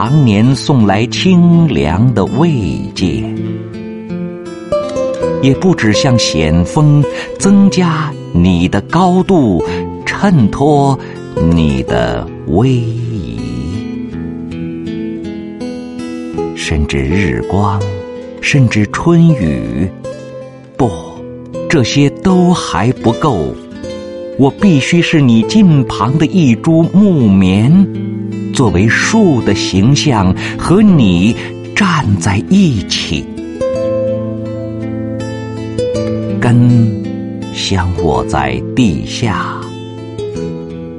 常年送来清凉的慰藉，也不止向险峰增加你的高度，衬托你的威仪，甚至日光，甚至春雨，不，这些都还不够。我必须是你近旁的一株木棉，作为树的形象和你站在一起，根相握在地下，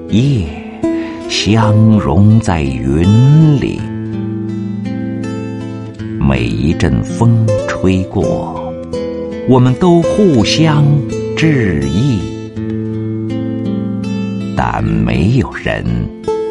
叶相融在云里。每一阵风吹过，我们都互相致意。但没有人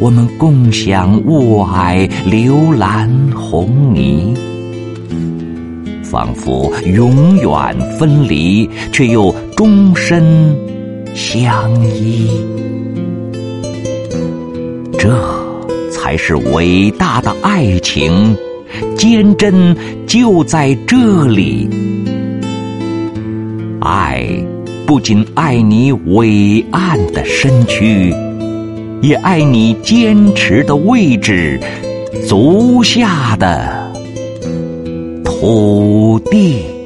我们共享雾霭、流岚、红霓，仿佛永远分离，却又终身相依。这才是伟大的爱情，坚贞就在这里。爱，不仅爱你伟岸的身躯，也爱你坚持的位置足下的土地。